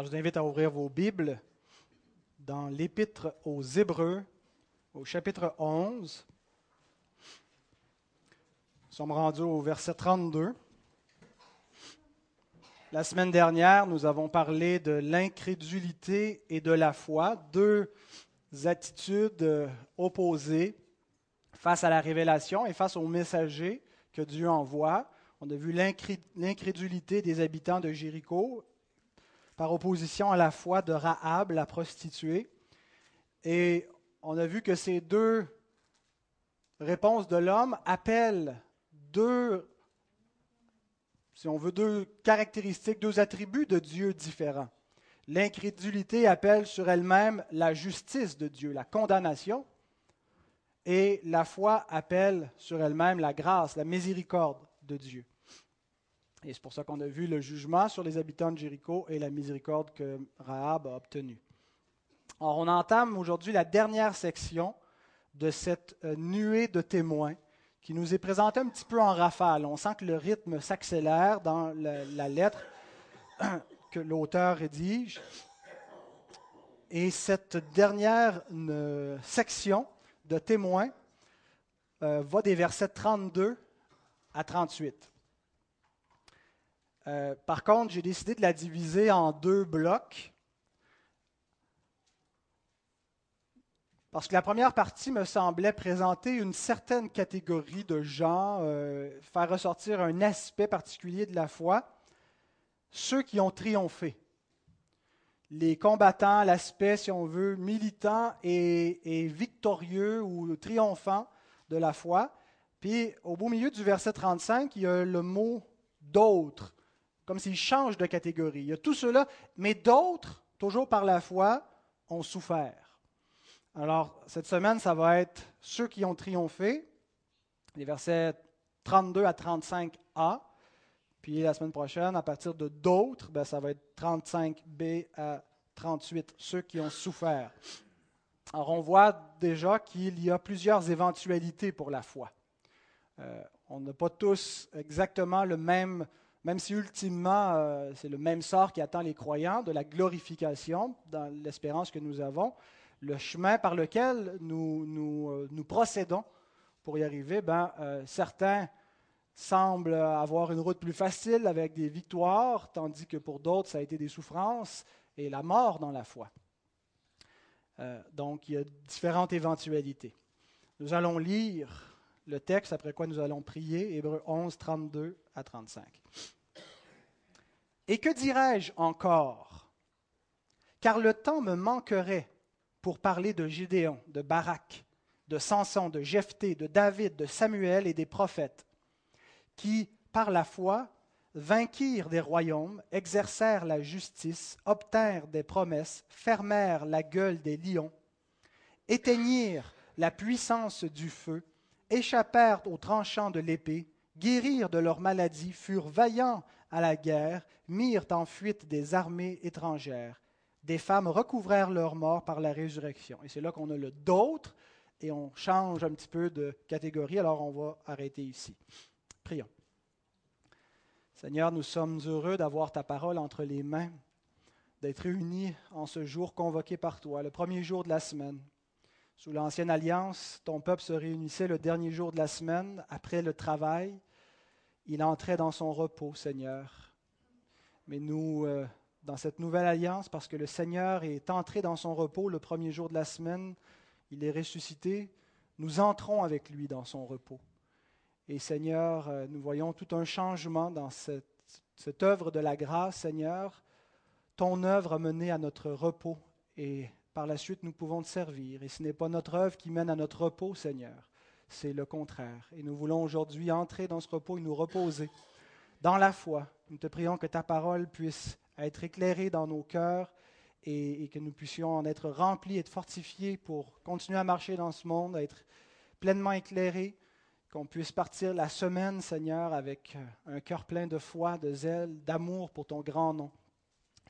Je vous invite à ouvrir vos Bibles dans l'Épître aux Hébreux, au chapitre 11. Nous sommes rendus au verset 32. La semaine dernière, nous avons parlé de l'incrédulité et de la foi, deux attitudes opposées face à la révélation et face au messager que Dieu envoie. On a vu l'incrédulité des habitants de Jéricho par opposition à la foi de Rahab, la prostituée. Et on a vu que ces deux réponses de l'homme appellent deux, si on veut, deux caractéristiques, deux attributs de Dieu différents. L'incrédulité appelle sur elle-même la justice de Dieu, la condamnation, et la foi appelle sur elle-même la grâce, la miséricorde de Dieu. Et c'est pour ça qu'on a vu le jugement sur les habitants de Jéricho et la miséricorde que Rahab a obtenue. Alors, on entame aujourd'hui la dernière section de cette euh, nuée de témoins qui nous est présentée un petit peu en rafale. On sent que le rythme s'accélère dans la, lettre que l'auteur rédige. Et cette dernière euh, section de témoins euh, va des versets 32 à 38. Euh, par contre, j'ai décidé de la diviser en deux blocs. Parce que la première partie me semblait présenter une certaine catégorie de gens, euh, faire ressortir un aspect particulier de la foi, ceux qui ont triomphé. Les combattants, l'aspect, si on veut, militant et, et victorieux ou triomphant de la foi. Puis au beau milieu du verset 35, il y a le mot d'autres comme s'il change de catégorie. Il y a tout cela, mais d'autres, toujours par la foi, ont souffert. Alors, cette semaine, ça va être ceux qui ont triomphé, les versets 32 à 35a. Puis la semaine prochaine, à partir de d'autres, ben, ça va être 35b à 38, ceux qui ont souffert. Alors, on voit déjà qu'il y a plusieurs éventualités pour la foi. Euh, on n'a pas tous exactement le même même si ultimement euh, c'est le même sort qui attend les croyants, de la glorification dans l'espérance que nous avons, le chemin par lequel nous, euh, procédons pour y arriver, ben, euh, certains semblent avoir une route plus facile avec des victoires, tandis que pour d'autres, ça a été des souffrances et la mort dans la foi. donc, il y a différentes éventualités. Nous allons lire le texte, après quoi nous allons prier, Hébreu 11, 32 à 35. Et que dirais-je encore? Car le temps me manquerait pour parler de Gédéon, de Barak, de Samson, de Jephthé, de David, de Samuel et des prophètes, qui, par la foi, vainquirent des royaumes, exercèrent la justice, obtinrent des promesses, fermèrent la gueule des lions, éteignirent la puissance du feu, échappèrent aux tranchants de l'épée, guérirent de leur maladie, furent vaillants à la guerre, mirent en fuite des armées étrangères. Des femmes recouvrèrent leur mort par la résurrection. Et c'est là qu'on a le d'autres et on change un petit peu de catégorie. Alors on va arrêter ici. Prions. Seigneur, nous sommes heureux d'avoir ta parole entre les mains, d'être réunis en ce jour convoqué par toi, le premier jour de la semaine. Sous l'ancienne alliance, ton peuple se réunissait le dernier jour de la semaine, après le travail. Il entrait dans son repos, Seigneur. Mais nous, euh, dans cette nouvelle alliance, parce que le Seigneur est entré dans son repos le premier jour de la semaine, il est ressuscité, nous entrons avec lui dans son repos. Et Seigneur, euh, nous voyons tout un changement dans cette, œuvre de la grâce, Seigneur. Ton œuvre a mené à notre repos et par la suite nous pouvons te servir. Et ce n'est pas notre œuvre qui mène à notre repos, Seigneur, c'est le contraire. Et nous voulons aujourd'hui entrer dans ce repos et nous reposer dans la foi. Nous te prions que ta parole puisse être éclairée dans nos cœurs et, que nous puissions en être remplis et fortifiés pour continuer à marcher dans ce monde, à être pleinement éclairés, qu'on puisse partir la semaine, Seigneur, avec un cœur plein de foi, de zèle, d'amour pour ton grand nom.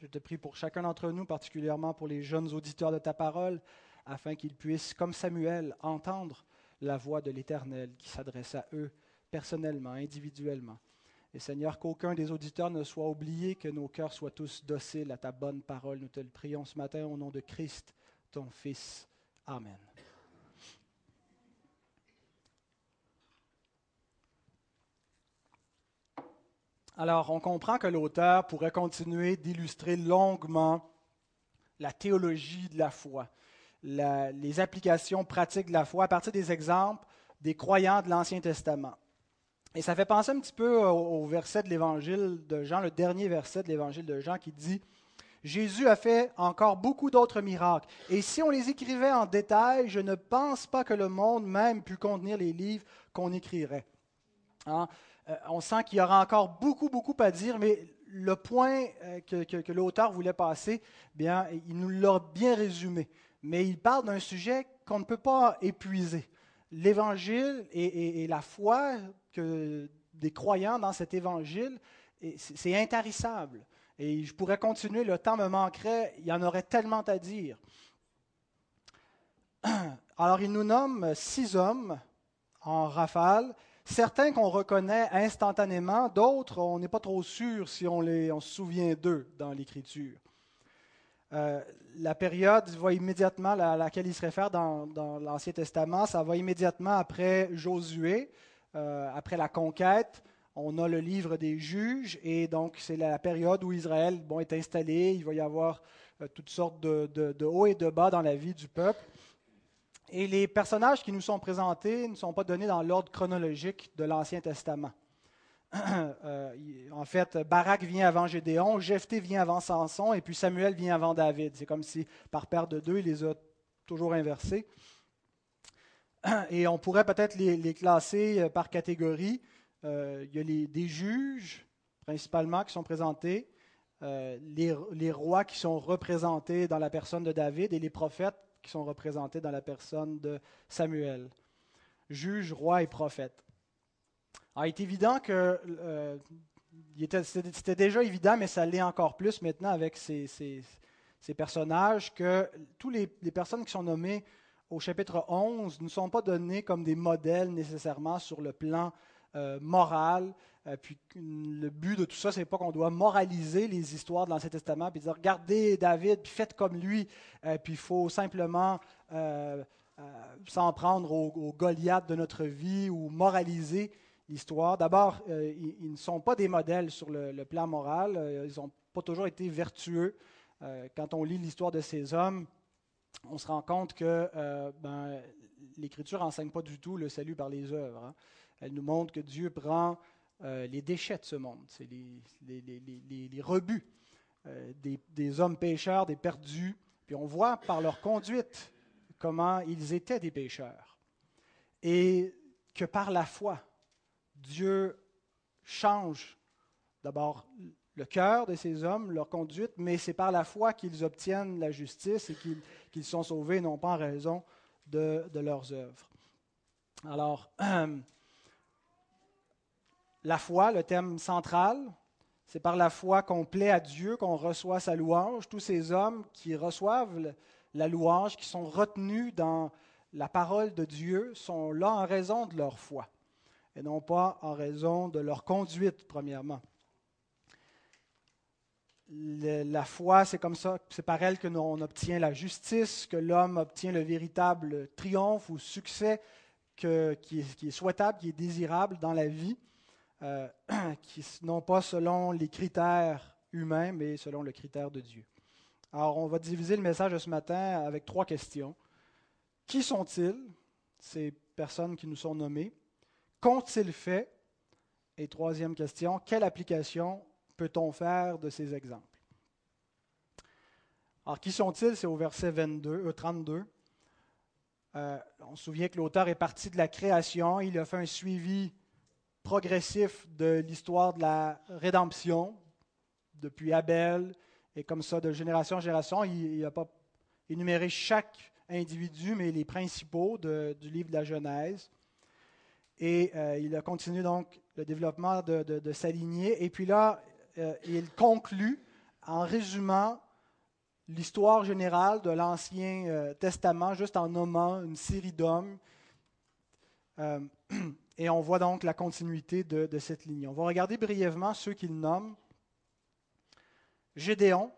Je te prie pour chacun d'entre nous, particulièrement pour les jeunes auditeurs de ta parole, afin qu'ils puissent, comme Samuel, entendre la voix de l'Éternel qui s'adresse à eux personnellement, individuellement. Et Seigneur, qu'aucun des auditeurs ne soit oublié, que nos cœurs soient tous dociles à ta bonne parole. Nous te le prions ce matin au nom de Christ, ton Fils. Amen. Alors, on comprend que l'auteur pourrait continuer d'illustrer longuement la théologie de la foi, les applications pratiques de la foi à partir des exemples des croyants de l'Ancien Testament. Et ça fait penser un petit peu au, verset de l'Évangile de Jean, le dernier verset de l'Évangile de Jean qui dit Jésus a fait encore beaucoup d'autres miracles. Et si on les écrivait en détail, je ne pense pas que le monde même pût contenir les livres qu'on écrirait. Hein? Euh, on sent qu'il y aura encore beaucoup, beaucoup à dire, mais le point euh, que, l'auteur voulait passer, bien, il nous l'a bien résumé. Mais il parle d'un sujet qu'on ne peut pas épuiser. L'évangile et, la foi que des croyants dans cet évangile, c'est intarissable. Et je pourrais continuer, le temps me manquerait, il y en aurait tellement à dire. Alors il nous nomme six hommes en rafale Certains qu'on reconnaît instantanément, d'autres, on n'est pas trop sûr si on, les, se souvient d'eux dans l'Écriture. Euh, la période va immédiatement à laquelle il se réfère dans, l'Ancien Testament, ça va immédiatement après Josué, euh, après la conquête. On a le livre des juges et donc c'est la période où Israël bon, est installé. Il va y avoir euh, toutes sortes de hauts et de bas dans la vie du peuple. Et les personnages qui nous sont présentés ne sont pas donnés dans l'ordre chronologique de l'Ancien Testament. Euh, en fait, Barak vient avant Gédéon, Jephthé vient avant Samson, et puis Samuel vient avant David. C'est comme si, par paire de deux, il les a toujours inversés. Et on pourrait peut-être les, classer euh, par catégorie. Euh, il y a les, des juges, principalement, qui sont présentés, les, les rois qui sont représentés dans la personne de David, et les prophètes qui sont représentés dans la personne de Samuel, juge, roi et prophète. Alors, il est évident que euh, c'était déjà évident, mais ça l'est encore plus maintenant avec ces, ces, personnages, que tous les, les, personnes qui sont nommées au chapitre 11 ne sont pas données comme des modèles nécessairement sur le plan euh, moral. Euh, puis le but de tout ça, c'est pas qu'on doit moraliser les histoires de l'Ancien Testament, puis dire regardez David, puis faites comme lui, euh, puis il faut simplement s'en prendre au, Goliath de notre vie ou moraliser l'histoire. D'abord, ils, ne sont pas des modèles sur le, plan moral, ils n'ont pas toujours été vertueux. quand on lit l'histoire de ces hommes, on se rend compte que ben, l'Écriture n'enseigne pas du tout le salut par les œuvres. Hein. Elle nous montre que Dieu prend euh, les déchets de ce monde, c'est les, rebuts euh, des, hommes pécheurs, des perdus. Puis on voit par leur conduite comment ils étaient des pécheurs. Et que par la foi, Dieu change d'abord le cœur de ces hommes, leur conduite, mais c'est par la foi qu'ils obtiennent la justice et qu'ils sont sauvés, non pas en raison de, de leurs œuvres. Alors, la foi, le thème central. C'est par la foi qu'on plaît à Dieu, qu'on reçoit sa louange. Tous ces hommes qui reçoivent la louange, qui sont retenus dans la parole de Dieu, sont là en raison de leur foi et non pas en raison de leur conduite, premièrement. la foi, c'est comme ça, c'est par elle que l'on obtient la justice, que l'homme obtient le véritable triomphe ou succès qui, est, souhaitable, qui est désirable dans la vie. Euh, qui, non pas selon les critères humains, mais selon le critère de Dieu. Alors, on va diviser le message de ce matin avec trois questions. Qui sont-ils, ces personnes qui nous sont nommées? Qu'ont-ils fait? Et troisième question, quelle application peut-on faire de ces exemples? Alors, qui sont-ils? C'est au verset 22, 32. Euh, euh, on se souvient que l'auteur est parti de la création, il a fait un suivi progressif de l'histoire de la rédemption, depuis Abel, et comme ça, de génération en génération. Il n'a pas énuméré chaque individu, mais les principaux du livre de la Genèse. Et euh, il a continué donc le développement de, de, sa lignée. Et puis là, euh, il conclut en résumant l'histoire générale de l'Ancien euh, Testament, juste en nommant une série d'hommes. Et on voit donc la continuité de, cette ligne. On va regarder brièvement ceux qu'il nomme. Gédéon,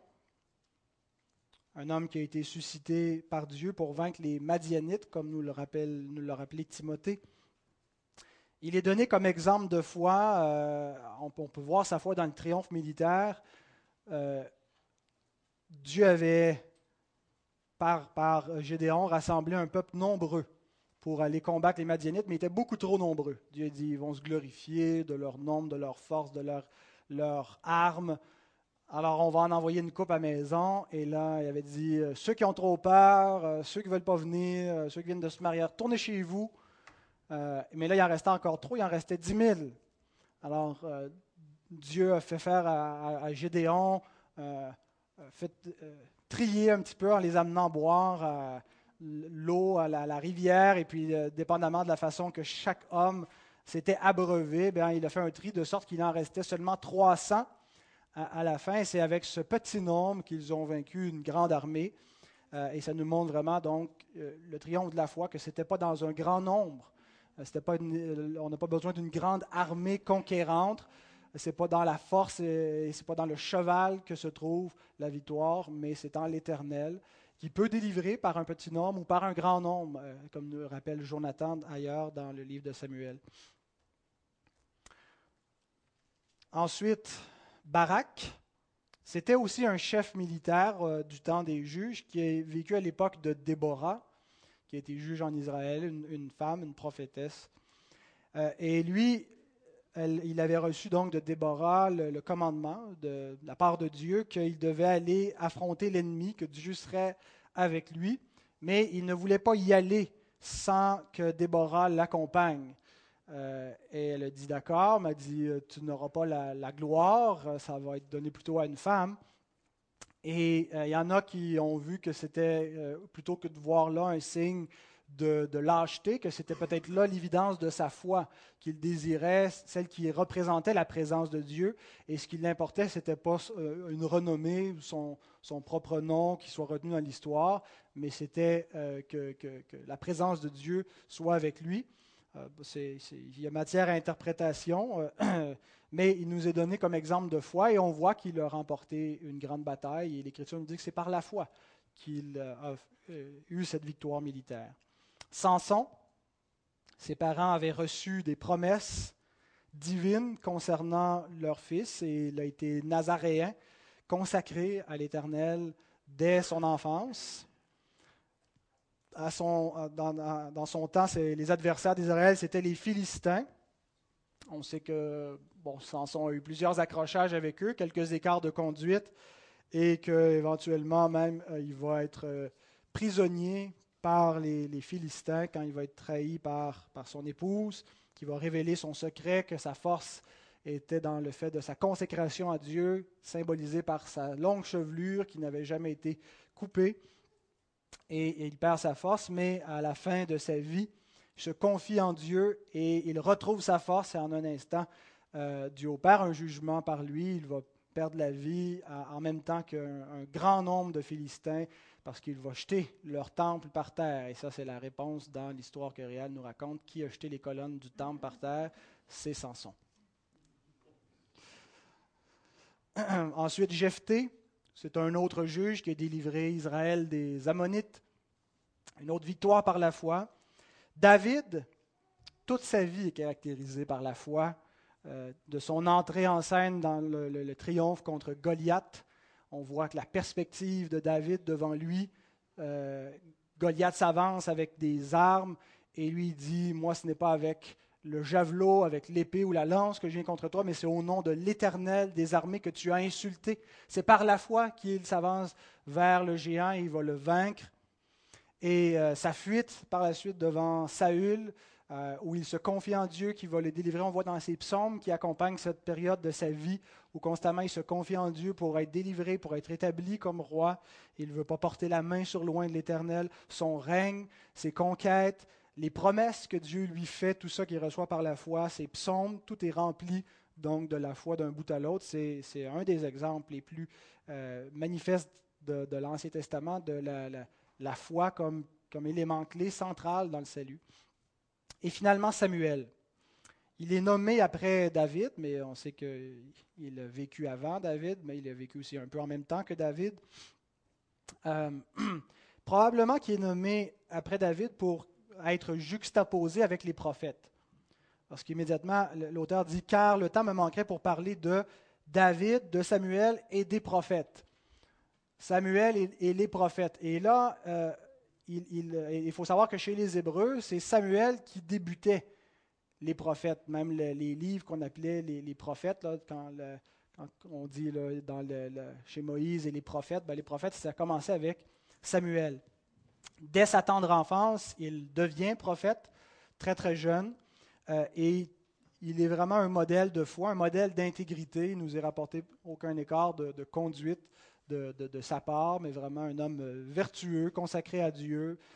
un homme qui a été suscité par Dieu pour vaincre les Madianites, comme nous le, rappelle, Timothée. Il est donné comme exemple de foi, euh, on, peut voir sa foi dans le triomphe militaire. Euh, Dieu avait, par Gédéon, rassemblé un peuple nombreux pour aller combattre les Madianites, mais ils étaient beaucoup trop nombreux. Dieu dit ils vont se glorifier de leur nombre, de leur force, de leurs leur armes. Alors, on va en envoyer une coupe à maison. Et là, il avait dit euh, ceux qui ont trop peur, ceux qui ne veulent pas venir, ceux qui viennent de se marier, retournez chez vous. Euh, mais là, il en restait encore trop, il en restait 10 000. Alors, euh, Dieu a fait faire à, Gédéon, euh, fait trier un petit peu en les amenant boire l'eau à la, rivière, et puis, dépendamment de la façon que chaque homme s'était abreuvé, bien, il a fait un tri de sorte qu'il en restait seulement 300 à, la fin. C'est avec ce petit nombre qu'ils ont vaincu une grande armée. et ça nous montre vraiment donc le triomphe de la foi, que ce n'était pas dans un grand nombre euh, pas euh, on n'a pas besoin d'une grande armée conquérante. Ce n'est pas dans la force et ce n'est pas dans le cheval que se trouve la victoire, mais c'est en l'Éternel qui peut délivrer par un petit nombre ou par un grand nombre, euh, comme nous rappelle Jonathan ailleurs dans le livre de Samuel. Ensuite, Barak, c'était aussi un chef militaire du temps des juges qui a vécu à l'époque de Déborah qui a été juge en Israël, une, femme, une prophétesse. Euh, et lui, il avait reçu donc de Déborah le, commandement de, la part de Dieu qu'il devait aller affronter l'ennemi, que Dieu serait avec lui, mais il ne voulait pas y aller sans que Déborah l'accompagne. Euh, et elle a dit d'accord, m'a dit tu n'auras pas la, gloire, ça va être donné plutôt à une femme. Et euh, il y en a qui ont vu que c'était, euh, plutôt que de voir là un signe de, lâcheté, que c'était peut-être là l'évidence de sa foi, qu'il désirait, celle qui représentait la présence de Dieu. Et ce qui l'importait, ce n'était pas euh, une renommée son, son, propre nom qui soit retenu dans l'histoire, mais c'était que, que, la présence de Dieu soit avec lui. il y a matière à interprétation. mais il nous est donné comme exemple de foi et on voit qu'il a remporté une grande bataille et l'Écriture nous dit que c'est par la foi qu'il a euh, eu cette victoire militaire. Samson, ses parents avaient reçu des promesses divines concernant leur fils et il a été nazaréen, consacré à l'Éternel dès son enfance. Dans, son temps, les adversaires d'Israël, c'était les Philistins. On sait que bon, Samson a eu plusieurs accrochages avec eux, quelques écarts de conduite, et qu'éventuellement même euh, il va être euh, prisonnier par les, Philistins quand il va être trahi par, par son épouse, qui va révéler son secret, que sa force était dans le fait de sa consécration à Dieu, symbolisée par sa longue chevelure qui n'avait jamais été coupée. et, il perd sa force, mais à la fin de sa vie, il se confie en Dieu et il retrouve sa force et en un instant, euh, Dieu opère un jugement par lui, il va perdre la vie en même temps qu'un grand nombre de Philistins parce qu'il va jeter leur temple par terre. Et ça, c'est la réponse dans l'histoire que Réal nous raconte. Qui a jeté les colonnes du temple par terre? C'est Samson. Ensuite, Jephthé, c'est un autre juge qui a délivré Israël des Ammonites. Une autre victoire par la foi. David, toute sa vie est caractérisée par la foi. Euh, de son entrée en scène dans le, triomphe contre Goliath, on voit que la perspective de David devant lui, euh, Goliath s'avance avec des armes et lui dit, moi ce n'est pas avec le javelot, avec l'épée ou la lance que je viens contre toi, mais c'est au nom de l'Éternel des armées que tu as insulté. C'est par la foi qu'il s'avance vers le géant et il va le vaincre. Et euh, sa fuite par la suite devant Saül, euh, où il se confie en Dieu qui va le délivrer. On voit dans ses psaumes qui accompagnent cette période de sa vie où constamment il se confie en Dieu pour être délivré, pour être établi comme roi. Il ne veut pas porter la main sur loin de l'Éternel. Son règne, ses conquêtes, les promesses que Dieu lui fait, tout ça qu'il reçoit par la foi, ses psaumes, tout est rempli donc de la foi d'un bout à l'autre. C'est, un des exemples les plus euh, manifestes de, l'Ancien Testament, de la, foi comme élément clé central dans le salut. Et finalement, Samuel. il est nommé après David, mais on sait qu'il a vécu avant David, mais il a vécu aussi un peu en même temps que David. Euh, probablement qu'il est nommé après David pour être juxtaposé avec les prophètes. Parce qu'immédiatement, l'auteur dit Car le temps me manquerait pour parler de David, de Samuel et des prophètes. Samuel et, les prophètes. Et là, euh, il, faut savoir que chez les Hébreux, c'est Samuel qui débutait les prophètes, même les livres qu'on appelait les, prophètes, quand, on dit dans chez Moïse et les prophètes, ben, les prophètes, ça a commencé avec Samuel. Dès sa tendre enfance, il devient prophète, très très jeune, euh, et il est vraiment un modèle de foi, un modèle d'intégrité. Il nous est rapporté aucun écart de, conduite de, sa part, mais vraiment un homme euh, vertueux, consacré à Dieu.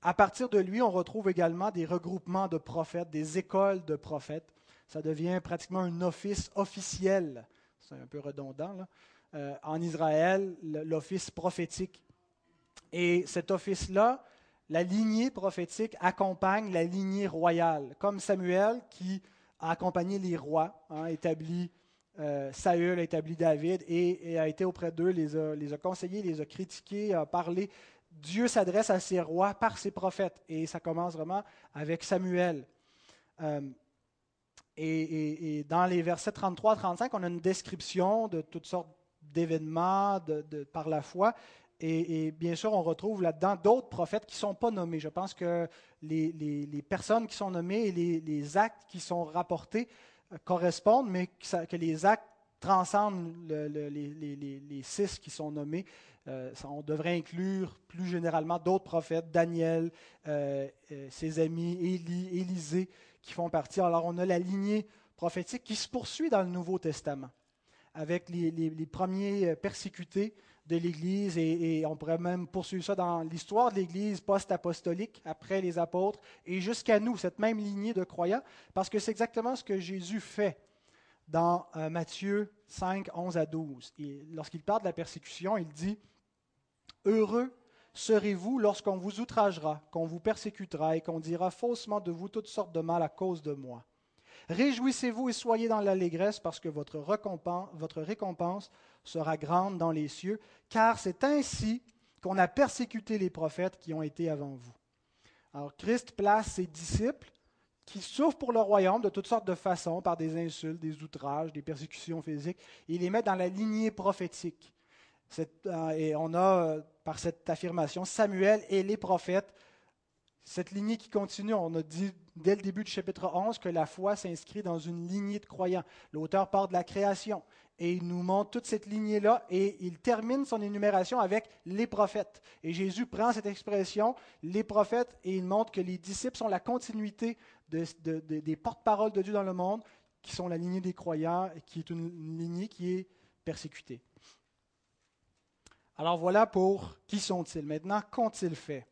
À partir de lui, on retrouve également des regroupements de prophètes, des écoles de prophètes. Ça devient pratiquement un office officiel, c'est un peu redondant, euh, en Israël, l'office prophétique. Et cet office-là, la lignée prophétique accompagne la lignée royale, comme Samuel qui a accompagné les rois, hein, établi euh, Saül, a établi David et, a été auprès d'eux, les a, conseillés, les a critiqués, a parlé. Dieu s'adresse à ses rois par ses prophètes et ça commence vraiment avec Samuel. Euh, et, dans les versets 33-35, on a une description de toutes sortes d'événements de, par la foi. Et, bien sûr, on retrouve là-dedans d'autres prophètes qui ne sont pas nommés. Je pense que les, personnes qui sont nommées et les, actes qui sont rapportés correspondent, mais que, les actes transcendent les, six qui sont nommés. Euh, on devrait inclure plus généralement d'autres prophètes, Daniel, euh, ses amis, Élie, Élisée, qui font partie. Alors on a la lignée prophétique qui se poursuit dans le Nouveau Testament, avec les premiers persécutés de l'Église et, on pourrait même poursuivre ça dans l'histoire de l'Église post-apostolique, après les apôtres, et jusqu'à nous, cette même lignée de croyants, parce que c'est exactement ce que Jésus fait dans euh, Matthieu 5, 11 à 12. Lorsqu'il parle de la persécution, il dit, Heureux serez-vous lorsqu'on vous outragera, qu'on vous persécutera et qu'on dira faussement de vous toutes sortes de mal à cause de moi. Réjouissez-vous et soyez dans l'allégresse parce que votre récompense, sera grande dans les cieux, car c'est ainsi qu'on a persécuté les prophètes qui ont été avant vous. Alors Christ place ses disciples qui souffrent pour le royaume de toutes sortes de façons, par des insultes, des outrages, des persécutions physiques, et les met dans la lignée prophétique. Euh, et on a, euh, par cette affirmation, Samuel et les prophètes cette lignée qui continue, on a dit dès le début du chapitre 11 que la foi s'inscrit dans une lignée de croyants. L'auteur part de la création et il nous montre toute cette lignée-là et il termine son énumération avec les prophètes. Et Jésus prend cette expression, les prophètes, et il montre que les disciples sont la continuité des porte-paroles de Dieu dans le monde, qui sont la lignée des croyants, qui est une lignée qui est persécutée. Alors voilà pour qui sont-ils. Maintenant, qu'ont-ils fait?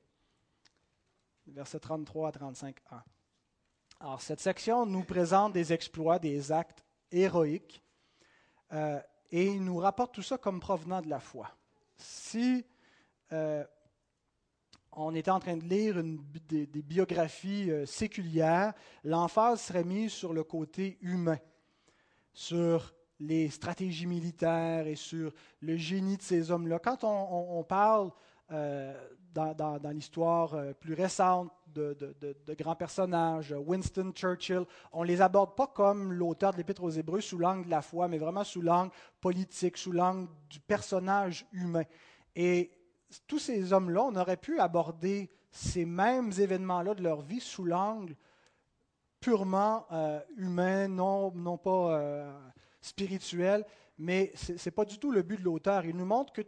Versets 33 à 35a. Alors, cette section nous présente des exploits, des actes héroïques, euh, et il nous rapporte tout ça comme provenant de la foi. Si euh, on était en train de lire des, biographies euh, séculières, l'emphase serait mise sur le côté humain, sur les stratégies militaires et sur le génie de ces hommes-là. Quand on, on parle dans, l'histoire euh, plus récente de, grands personnages, Winston Churchill, on ne les aborde pas comme l'auteur de l'Épître aux Hébreux sous l'angle de la foi, mais vraiment sous l'angle politique, sous l'angle du personnage humain. Et tous ces hommes-là, on aurait pu aborder ces mêmes événements-là de leur vie sous l'angle purement euh, humain, non, pas euh, spirituel, mais ce n'est pas du tout le but de l'auteur. Il nous montre que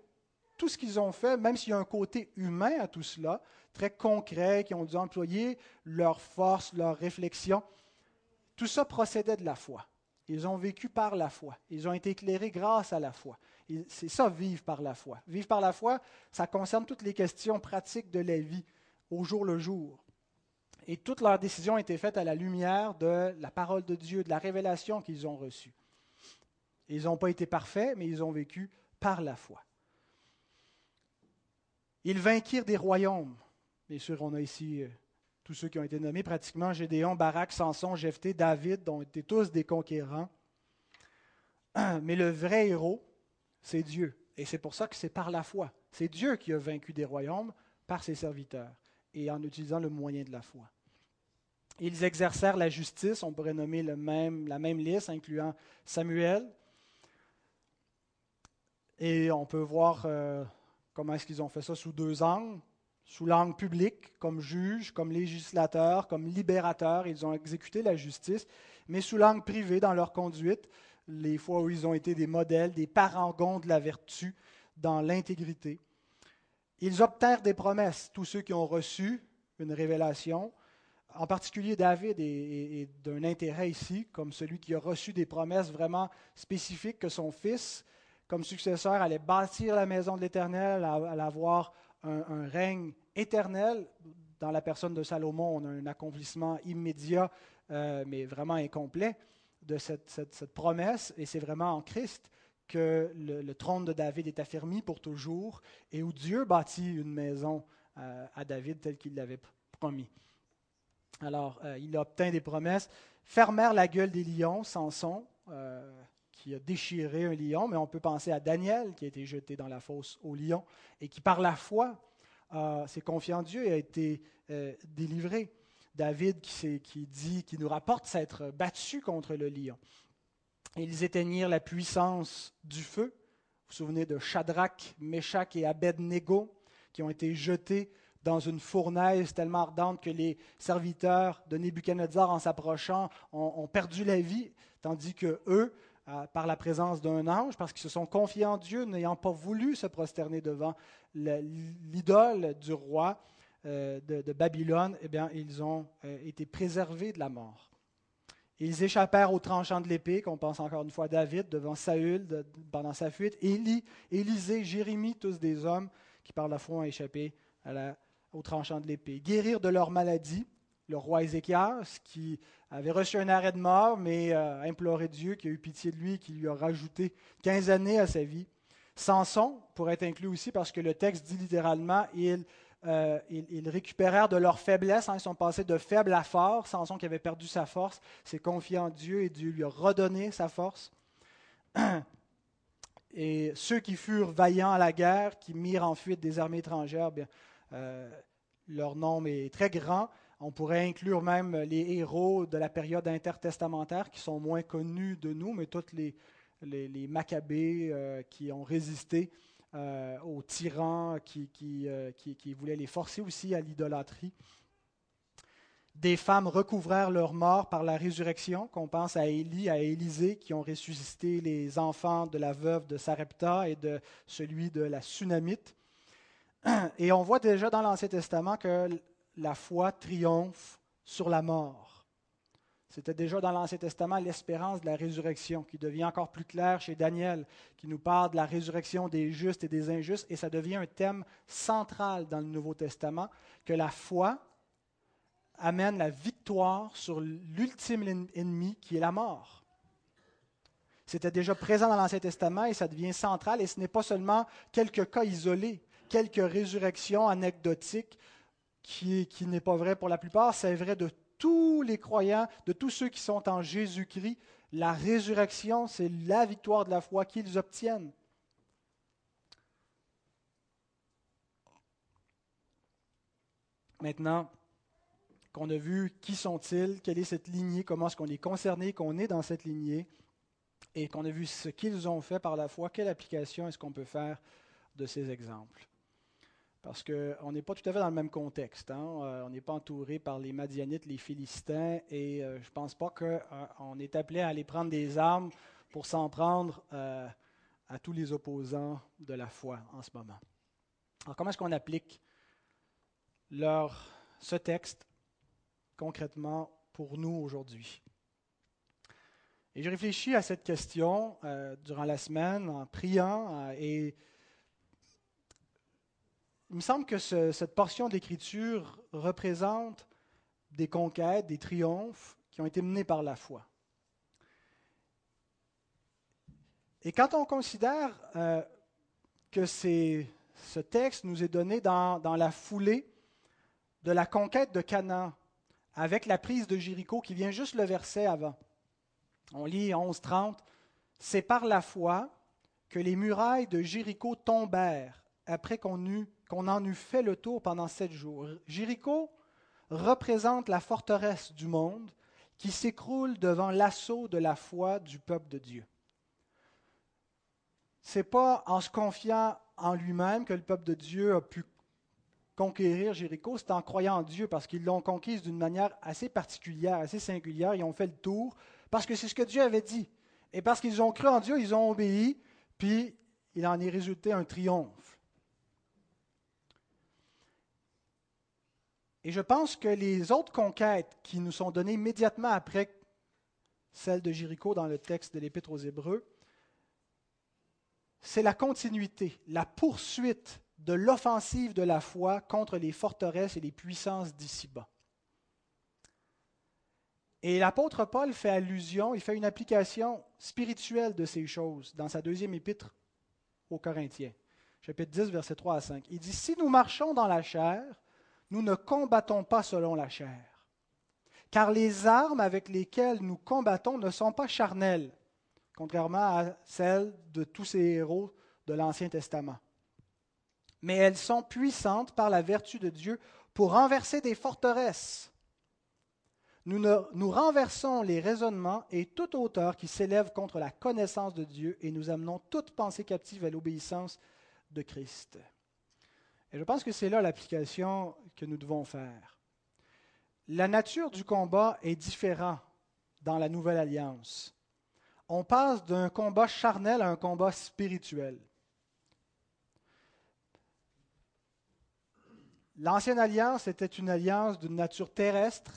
tout ce qu'ils ont fait, même s'il y a un côté humain à tout cela, très concret, qui ont dû employer leur force, leur réflexion, tout ça procédait de la foi. Ils ont vécu par la foi. Ils ont été éclairés grâce à la foi. C'est ça, vivre par la foi. Vivre par la foi, ça concerne toutes les questions pratiques de la vie, au jour le jour. Et toutes leurs décisions ont été faites à la lumière de la parole de Dieu, de la révélation qu'ils ont reçue. Ils n'ont pas été parfaits, mais ils ont vécu par la foi. Ils vainquirent des royaumes. Bien sûr, on a ici euh, tous ceux qui ont été nommés, pratiquement Gédéon, Barak, Samson, Jephthé, David, ont été tous des conquérants. Mais le vrai héros, c'est Dieu. Et c'est pour ça que c'est par la foi. C'est Dieu qui a vaincu des royaumes par ses serviteurs et en utilisant le moyen de la foi. Ils exercèrent la justice, on pourrait nommer la même liste, incluant Samuel. Et on peut voir euh, comment est-ce qu'ils ont fait ça? Sous deux angles. Sous l'angle public, comme juge, comme législateur, comme libérateur, ils ont exécuté la justice, mais sous l'angle privé, dans leur conduite, les fois où ils ont été des modèles, des parangons de la vertu dans l'intégrité. Ils obtinrent des promesses, tous ceux qui ont reçu une révélation, en particulier David est, d'un intérêt ici, comme celui qui a reçu des promesses vraiment spécifiques que son fils, comme successeur, allait bâtir la maison de l'Éternel, allait avoir un, règne éternel. Dans la personne de Salomon, on a un accomplissement immédiat, euh, mais vraiment incomplet de cette, promesse, et c'est vraiment en Christ que le, trône de David est affermi pour toujours, et où Dieu bâtit une maison euh, à David telle qu'il l'avait promis. Alors, euh, il obtint des promesses, fermèrent la gueule des lions, Samson, qui a déchiré un lion, mais on peut penser à Daniel, qui a été jeté dans la fosse au lion, et qui par la foi s'est confié en Dieu et a été délivré. David qui, dit, qui nous rapporte s'être battu contre le lion. Ils éteignirent la puissance du feu. Vous vous souvenez de Shadrach, Meshach et Abednego qui ont été jetés dans une fournaise tellement ardente que les serviteurs de Nebuchadnezzar, en s'approchant, ont, perdu la vie, tandis que eux, euh, par la présence d'un ange, parce qu'ils se sont confiés en Dieu, n'ayant pas voulu se prosterner devant l'idole du roi, euh, de, Babylone, eh bien, ils ont euh, été préservés de la mort. Ils échappèrent au tranchant de l'épée, qu'on pense encore une fois à David, devant Saül pendant sa fuite. Élie, Élisée, Jérémie, tous des hommes qui par la foi ont échappé au tranchant de l'épée. Guérir de leur maladie, le roi Ézéchias, qui avait reçu un arrêt de mort, mais euh, imploré Dieu, qui a eu pitié de lui, qui lui a rajouté 15 années à sa vie. Samson pourrait être inclus aussi parce que le texte dit littéralement, il euh, ils, récupérèrent de leur faiblesse. Hein, ils sont passés de faible à fort. Samson qui avait perdu sa force s'est confié en Dieu et Dieu lui a redonné sa force. Et ceux qui furent vaillants à la guerre, qui mirent en fuite des armées étrangères, bien, euh, leur nombre est très grand. On pourrait inclure même les héros de la période intertestamentaire qui sont moins connus de nous, mais tous les, les, Maccabées euh, qui ont résisté euh, aux tyrans euh, qui, qui, voulaient les forcer aussi à l'idolâtrie. Des femmes recouvrèrent leur mort par la résurrection, qu'on pense à Élie, à Élisée, qui ont ressuscité les enfants de la veuve de Sarepta et de celui de la Sunamite. Et on voit déjà dans l'Ancien Testament que la foi triomphe sur la mort. C'était déjà dans l'Ancien Testament l'espérance de la résurrection qui devient encore plus claire chez Daniel, qui nous parle de la résurrection des justes et des injustes, et ça devient un thème central dans le Nouveau Testament, que la foi amène la victoire sur l'ultime ennemi qui est la mort. C'était déjà présent dans l'Ancien Testament et ça devient central, et ce n'est pas seulement quelques cas isolés, quelques résurrections anecdotiques, qui, qui n'est pas vrai pour la plupart, c'est vrai de tous les croyants, de tous ceux qui sont en Jésus-Christ, la résurrection, c'est la victoire de la foi qu'ils obtiennent. Maintenant qu'on a vu qui sont-ils, quelle est cette lignée, comment est-ce qu'on est concerné, qu'on est dans cette lignée, et qu'on a vu ce qu'ils ont fait par la foi, quelle application est-ce qu'on peut faire de ces exemples? Parce qu'on n'est pas tout à fait dans le même contexte. Hein. Euh, on n'est pas entouré par les Madianites, les Philistins, et euh, je ne pense pas qu'on euh, est appelé à aller prendre des armes pour s'en prendre à tous les opposants de la foi en ce moment. Alors comment est-ce qu'on applique ce texte concrètement pour nous aujourd'hui? Et j'ai réfléchi à cette question durant la semaine en priant et il me semble que cette portion d'écriture représente des conquêtes, des triomphes qui ont été menés par la foi. Et quand on considère euh, que ce texte nous est donné dans, la foulée de la conquête de Canaan avec la prise de Jéricho qui vient juste le verset avant. On lit 11.30. C'est par la foi que les murailles de Jéricho tombèrent après qu'on en eut fait le tour pendant sept jours. Jéricho représente la forteresse du monde qui s'écroule devant l'assaut de la foi du peuple de Dieu. Ce n'est pas en se confiant en lui-même que le peuple de Dieu a pu conquérir Jéricho, c'est en croyant en Dieu, parce qu'ils l'ont conquise d'une manière assez particulière, assez singulière. Ils ont fait le tour, parce que c'est ce que Dieu avait dit. Et parce qu'ils ont cru en Dieu, ils ont obéi, puis il en est résulté un triomphe. Et je pense que les autres conquêtes qui nous sont données immédiatement après celle de Jéricho dans le texte de l'Épître aux Hébreux, c'est la continuité, la poursuite de l'offensive de la foi contre les forteresses et les puissances d'ici-bas. Et l'apôtre Paul fait allusion, il fait une application spirituelle de ces choses dans sa deuxième épître aux Corinthiens, chapitre 10, versets 3 à 5. Il dit, Si nous marchons dans la chair, nous ne combattons pas selon la chair, car les armes avec lesquelles nous combattons ne sont pas charnelles, contrairement à celles de tous ces héros de l'Ancien Testament mais elles sont puissantes par la vertu de Dieu pour renverser des forteresses. Nous, renversons les raisonnements et toute hauteur qui s'élève contre la connaissance de Dieu et nous amenons toute pensée captive à l'obéissance de Christ. Et je pense que c'est là l'application que nous devons faire. La nature du combat est différente dans la nouvelle alliance. On passe d'un combat charnel à un combat spirituel. L'ancienne alliance était une alliance d'une nature terrestre.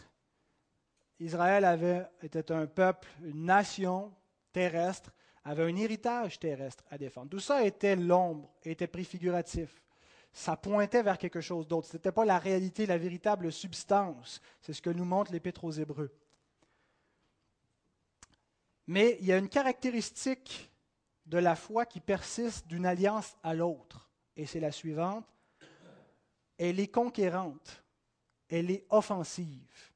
Israël était un peuple, une nation terrestre, avait un héritage terrestre à défendre. Tout ça était l'ombre, était préfiguratif. Ça pointait vers quelque chose d'autre. Ce n'était pas la réalité, la véritable substance. C'est ce que nous montre l'Épître aux Hébreux. Mais il y a une caractéristique de la foi qui persiste d'une alliance à l'autre. Et c'est la suivante elle est conquérante, elle est offensive.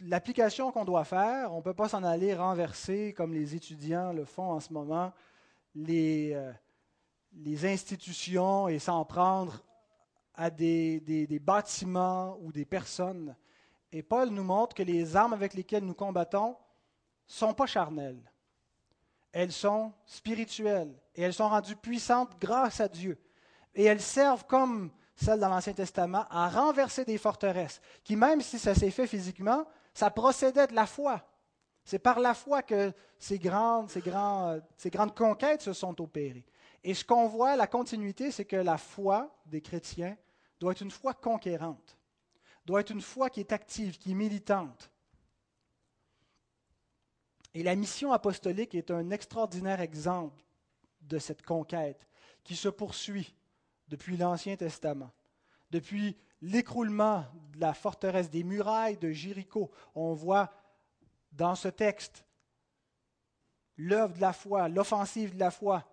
L'application qu'on doit faire, on ne peut pas s'en aller renverser comme les étudiants le font en ce moment, les, euh, les institutions et s'en prendre à des, des bâtiments ou des personnes. Et Paul nous montre que les armes avec lesquelles nous combattons ne sont pas charnelles elles sont spirituelles et elles sont rendues puissantes grâce à Dieu. Et elles servent comme celles dans l'Ancien Testament à renverser des forteresses, qui même si ça s'est fait physiquement, ça procédait de la foi. C'est par la foi que ces grandes, ces, ces grandes conquêtes se sont opérées. Et ce qu'on voit, la continuité, c'est que la foi des chrétiens doit être une foi conquérante, doit être une foi qui est active, qui est militante, et la mission apostolique est un extraordinaire exemple de cette conquête qui se poursuit depuis l'Ancien Testament. Depuis l'écroulement de la forteresse des murailles de Jéricho, on voit dans ce texte l'œuvre de la foi, l'offensive de la foi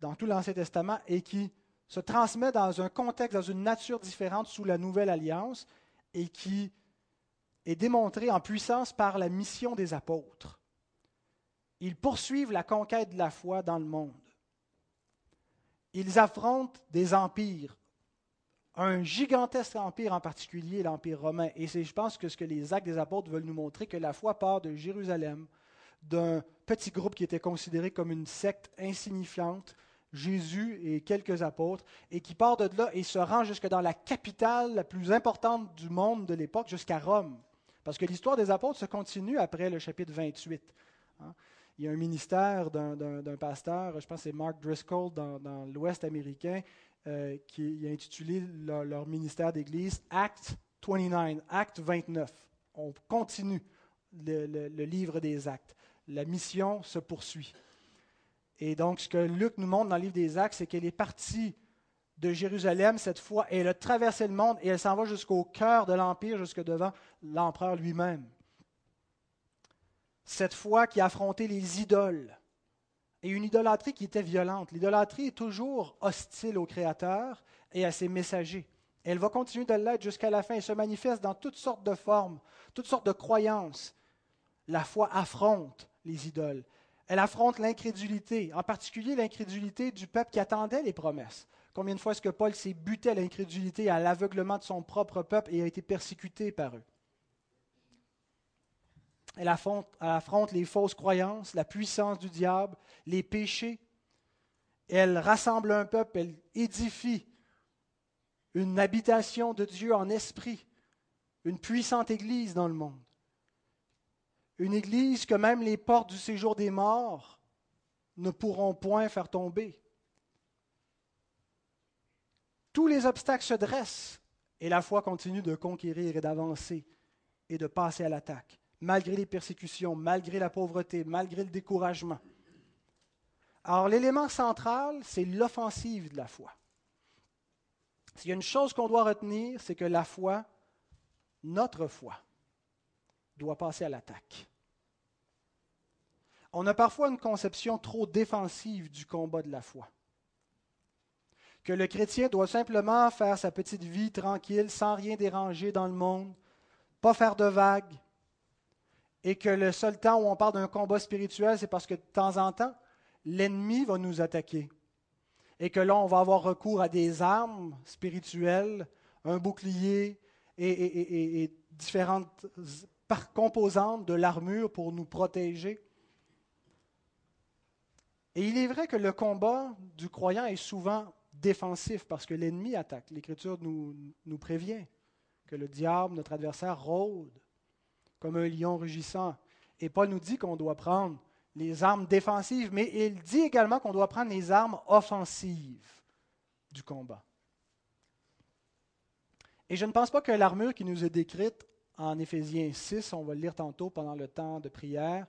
dans tout l'Ancien Testament et qui se transmet dans un contexte, dans une nature différente sous la nouvelle alliance et qui est démontrée en puissance par la mission des apôtres. Ils poursuivent la conquête de la foi dans le monde. Ils affrontent des empires, un gigantesque empire en particulier, l'Empire romain. Et c'est, je pense, que ce que les actes des apôtres veulent nous montrer, que la foi part de Jérusalem, d'un petit groupe qui était considéré comme une secte insignifiante, Jésus et quelques apôtres, et qui part de là et se rend jusque dans la capitale la plus importante du monde de l'époque, jusqu'à Rome. Parce que l'histoire des apôtres se continue après le chapitre 28 il y a un ministère d'un pasteur, je pense que c'est Mark Driscoll dans, l'Ouest américain, euh, qui a intitulé leur, ministère d'église Act 29, Acte 29. On continue le, le, livre des actes. La mission se poursuit. Et donc, ce que Luc nous montre dans le livre des actes, c'est qu'elle est partie de Jérusalem cette fois, et elle a traversé le monde et elle s'en va jusqu'au cœur de l'Empire, jusque devant l'empereur lui-même cette foi qui affrontait les idoles. Et une idolâtrie qui était violente. L'idolâtrie est toujours hostile au Créateur, et à ses messagers. elle va continuer de l'être jusqu'à la fin et se manifeste dans toutes sortes de formes, toutes sortes de croyances. La foi affronte les idoles. Elle affronte l'incrédulité, en particulier l'incrédulité du peuple qui attendait les promesses. Combien de fois est-ce que Paul s'est buté à l'incrédulité, à l'aveuglement de son propre peuple et a été persécuté par eux? Elle affronte, les fausses croyances, la puissance du diable, les péchés. Elle rassemble un peuple, elle édifie une habitation de Dieu en esprit, une puissante Église dans le monde. Une Église que même les portes du séjour des morts ne pourront point faire tomber. Tous les obstacles se dressent et la foi continue de conquérir et d'avancer et de passer à l'attaque malgré les persécutions, malgré la pauvreté, malgré le découragement. Alors l'élément central, c'est l'offensive de la foi. S'il y a une chose qu'on doit retenir, c'est que la foi, notre foi, doit passer à l'attaque. On a parfois une conception trop défensive du combat de la foi. Que le chrétien doit simplement faire sa petite vie tranquille, sans rien déranger dans le monde, pas faire de vagues, et que le seul temps où on parle d'un combat spirituel, c'est parce que de temps en temps, l'ennemi va nous attaquer. Et que là, on va avoir recours à des armes spirituelles, un bouclier et, différentes composantes de l'armure pour nous protéger. Et il est vrai que le combat du croyant est souvent défensif parce que l'ennemi attaque. L'Écriture nous, nous prévient que le diable, notre adversaire, rôde comme un lion rugissant. Et Paul nous dit qu'on doit prendre les armes défensives, mais il dit également qu'on doit prendre les armes offensives du combat. Et je ne pense pas que l'armure qui nous est décrite en Éphésiens 6, on va le lire tantôt pendant le temps de prière,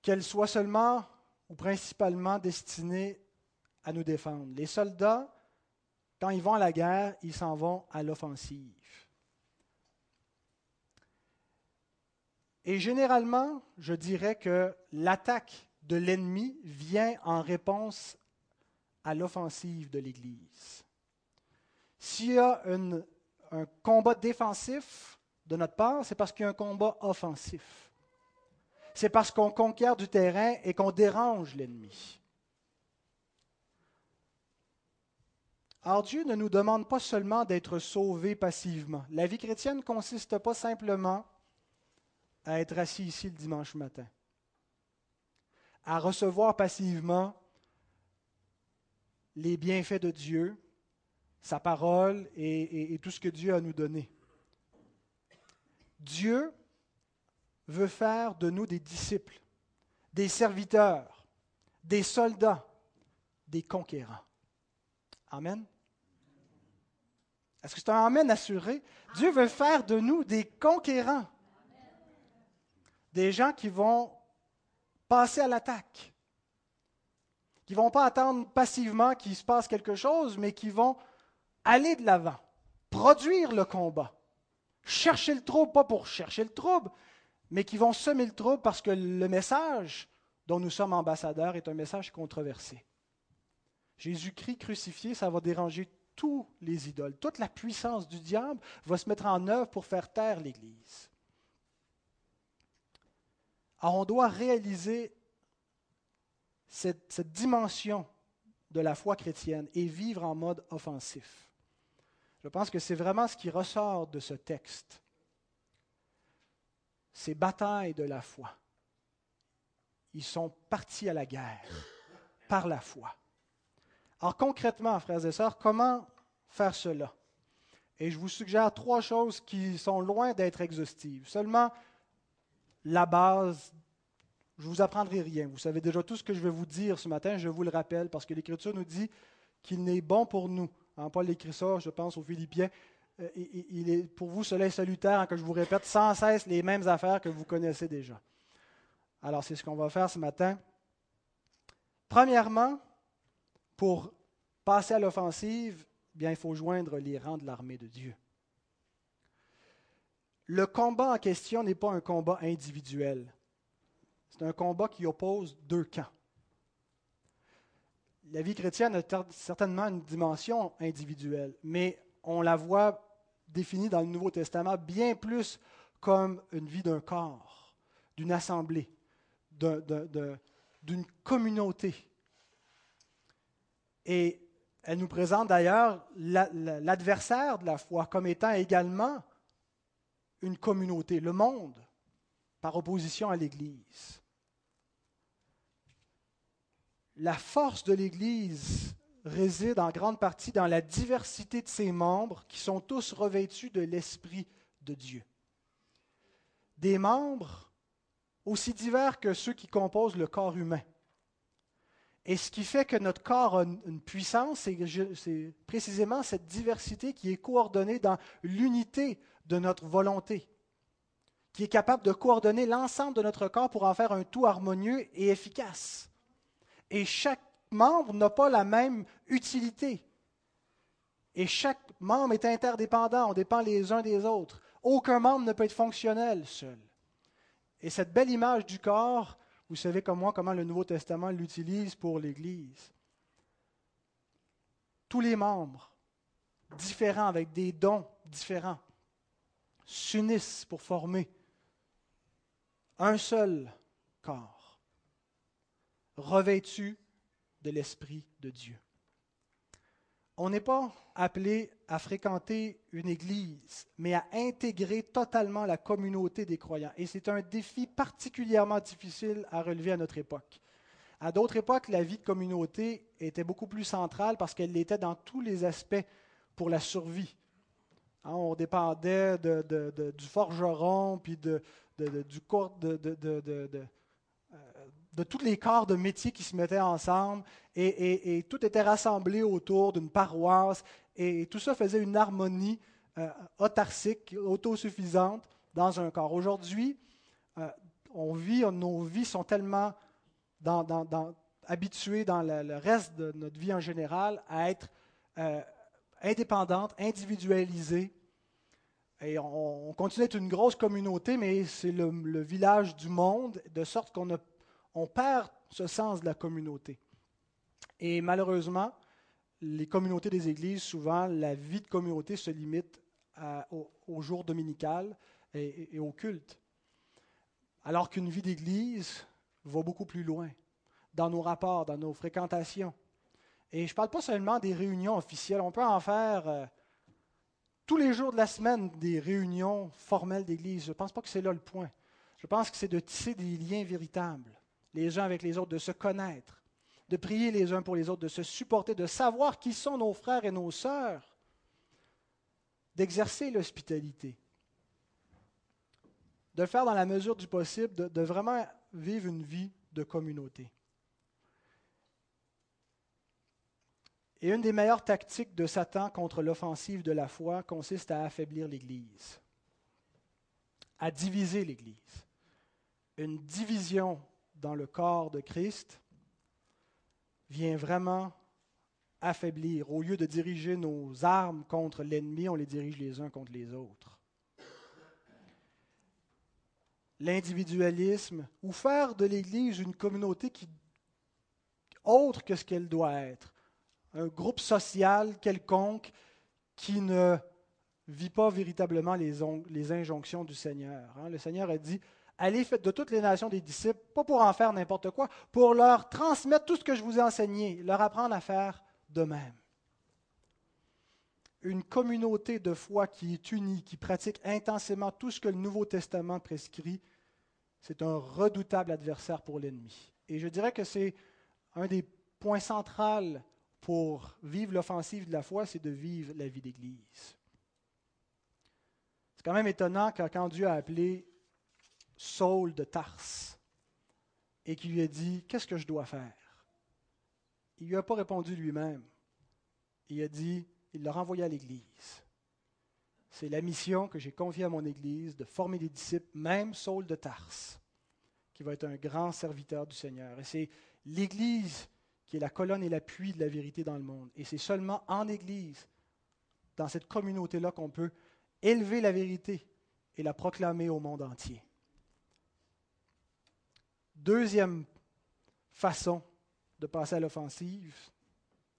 qu'elle soit seulement ou principalement destinée à nous défendre. Les soldats, quand ils vont à la guerre, ils s'en vont à l'offensive. Et généralement, je dirais que l'attaque de l'ennemi vient en réponse à l'offensive de l'Église. S'il y a un combat défensif de notre part, c'est parce qu'il y a un combat offensif. C'est parce qu'on conquiert du terrain et qu'on dérange l'ennemi. Alors Dieu ne nous demande pas seulement d'être sauvés passivement. La vie chrétienne ne consiste pas simplement à être assis ici le dimanche matin, à recevoir passivement les bienfaits de Dieu, sa parole et, tout ce que Dieu a nous donné. Dieu veut faire de nous des disciples, des serviteurs, des soldats, des conquérants. Amen. Est-ce que c'est un Amen assuré? Dieu veut faire de nous des conquérants des gens qui vont passer à l'attaque, qui ne vont pas attendre passivement qu'il se passe quelque chose, mais qui vont aller de l'avant, produire le combat, chercher le trouble, pas pour chercher le trouble, mais qui vont semer le trouble parce que le message dont nous sommes ambassadeurs est un message controversé. Jésus-Christ crucifié, ça va déranger tous les idoles. Toute la puissance du diable va se mettre en œuvre pour faire taire l'Église. Alors on doit réaliser cette, dimension de la foi chrétienne et vivre en mode offensif. Je pense que c'est vraiment ce qui ressort de ce texte. Ces batailles de la foi. Ils sont partis à la guerre par la foi. Alors concrètement, frères et sœurs, comment faire cela? Et je vous suggère trois choses qui sont loin d'être exhaustives. Seulement la base, je ne vous apprendrai rien. Vous savez déjà tout ce que je vais vous dire ce matin, je vous le rappelle, parce que l'Écriture nous dit qu'il n'est bon pour nous. En Paul écrit ça, je pense aux Philippiens. Euh, il est pour vous cela est salutaire que je vous répète sans cesse les mêmes affaires que vous connaissez déjà. Alors c'est ce qu'on va faire ce matin. Premièrement, pour passer à l'offensive, bien il faut joindre les rangs de l'armée de Dieu le combat en question n'est pas un combat individuel. C'est un combat qui oppose deux camps. la vie chrétienne a certainement une dimension individuelle, mais on la voit définie dans le Nouveau Testament bien plus comme une vie d'un corps, d'une assemblée, d'une communauté. Et elle nous présente d'ailleurs l'adversaire de la foi comme étant également une communauté, le monde, par opposition à l'Église. La force de l'Église réside en grande partie dans la diversité de ses membres qui sont tous revêtus de l'Esprit de Dieu. Des membres aussi divers que ceux qui composent le corps humain. Et ce qui fait que notre corps a une puissance, c'est précisément cette diversité qui est coordonnée dans l'unité de notre volonté, qui est capable de coordonner l'ensemble de notre corps pour en faire un tout harmonieux et efficace. Et chaque membre n'a pas la même utilité. Et chaque membre est interdépendant, on dépend les uns des autres. Aucun membre ne peut être fonctionnel seul. Et cette belle image du corps, vous savez comme moi comment le Nouveau Testament l'utilise pour l'Église. Tous les membres, différents, avec des dons différents, s'unissent pour former un seul corps, revêtu de l'Esprit de Dieu. On n'est pas appelé à fréquenter une église, mais à intégrer totalement la communauté des croyants. Et c'est un défi particulièrement difficile à relever à notre époque. À d'autres époques, la vie de communauté était beaucoup plus centrale parce qu'elle l'était dans tous les aspects pour la survie. Hein, on dépendait du forgeron, puis du de, de tous les corps de métier qui se mettaient ensemble et, tout était rassemblé autour d'une paroisse et, tout ça faisait une harmonie euh, autarcique, autosuffisante dans un corps. Aujourd'hui, euh, nos vies sont tellement habituées dans le, reste de notre vie en général à être euh, indépendantes, individualisées. Et on, continue d'être une grosse communauté, mais c'est le, village du monde, de sorte qu'on a on perd ce sens de la communauté. Et malheureusement, les communautés des églises, souvent, la vie de communauté se limite au, jour dominical et, au culte. Alors qu'une vie d'église va beaucoup plus loin dans nos rapports, dans nos fréquentations. Et je ne parle pas seulement des réunions officielles, on peut en faire euh, tous les jours de la semaine des réunions formelles d'église. Je ne pense pas que c'est là le point. Je pense que c'est de tisser des liens véritables les uns avec les autres, de se connaître, de prier les uns pour les autres, de se supporter, de savoir qui sont nos frères et nos sœurs, d'exercer l'hospitalité, de faire dans la mesure du possible, de vraiment vivre une vie de communauté. Et une des meilleures tactiques de Satan contre l'offensive de la foi consiste à affaiblir l'Église, à diviser l'Église. Une division dans le corps de Christ vient vraiment affaiblir. Au lieu de diriger nos armes contre l'ennemi, on les dirige les uns contre les autres. L'individualisme, ou faire de l'Église une communauté qui, autre que ce qu'elle doit être, un groupe social quelconque qui ne vit pas véritablement les, injonctions du Seigneur. Hein. Le Seigneur a dit, Allez, faites de toutes les nations des disciples, pas pour en faire n'importe quoi, pour leur transmettre tout ce que je vous ai enseigné, leur apprendre à faire de même. Une communauté de foi qui est unie, qui pratique intensément tout ce que le Nouveau Testament prescrit, c'est un redoutable adversaire pour l'ennemi. Et je dirais que c'est un des points centraux pour vivre l'offensive de la foi, c'est de vivre la vie d'Église. C'est quand même étonnant quand Dieu a appelé Saul de Tarse et qui lui a dit Qu'est-ce que je dois faire Il ne lui a pas répondu lui-même. Il a dit Il l'a renvoyé à l'Église. C'est la mission que j'ai confiée à mon Église de former des disciples, même Saul de Tarse, qui va être un grand serviteur du Seigneur. Et c'est l'Église qui est la colonne et l'appui de la vérité dans le monde. Et c'est seulement en Église, dans cette communauté-là, qu'on peut élever la vérité et la proclamer au monde entier. Deuxième façon de passer à l'offensive,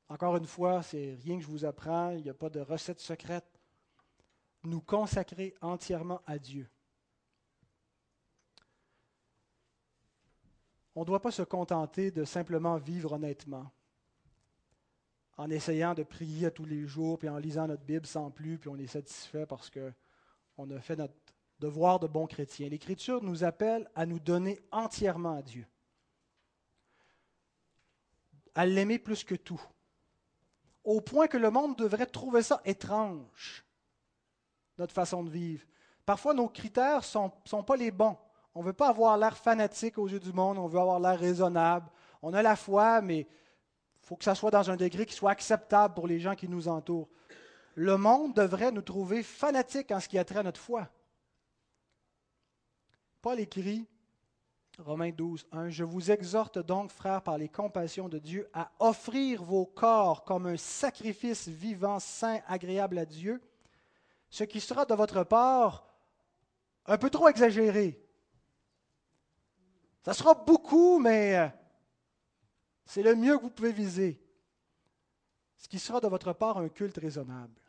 Encore une fois, c'est rien que je vous apprends, il n'y a pas de recette secrète. Nous consacrer entièrement à Dieu. On ne doit pas se contenter de simplement vivre honnêtement, en essayant de prier tous les jours, puis en lisant notre Bible sans plus, puis on est satisfait parce qu'on a fait notre devoir de bon chrétien. L'Écriture nous appelle à nous donner entièrement à Dieu, à l'aimer plus que tout, au point que le monde devrait trouver ça étrange, notre façon de vivre. Parfois, nos critères ne sont, sont pas les bons. On ne veut pas avoir l'air fanatique aux yeux du monde, on veut avoir l'air raisonnable. On a la foi, mais il faut que ça soit dans un degré qui soit acceptable pour les gens qui nous entourent. Le monde devrait nous trouver fanatiques en ce qui a trait à notre foi. Paul écrit, Romains 12, 1, Je vous exhorte donc, frères, par les compassions de Dieu, à offrir vos corps comme un sacrifice vivant, saint, agréable à Dieu, ce qui sera de votre part un peu trop exagéré, ça sera beaucoup, mais euh, c'est le mieux que vous pouvez viser. Ce qui sera de votre part un culte raisonnable.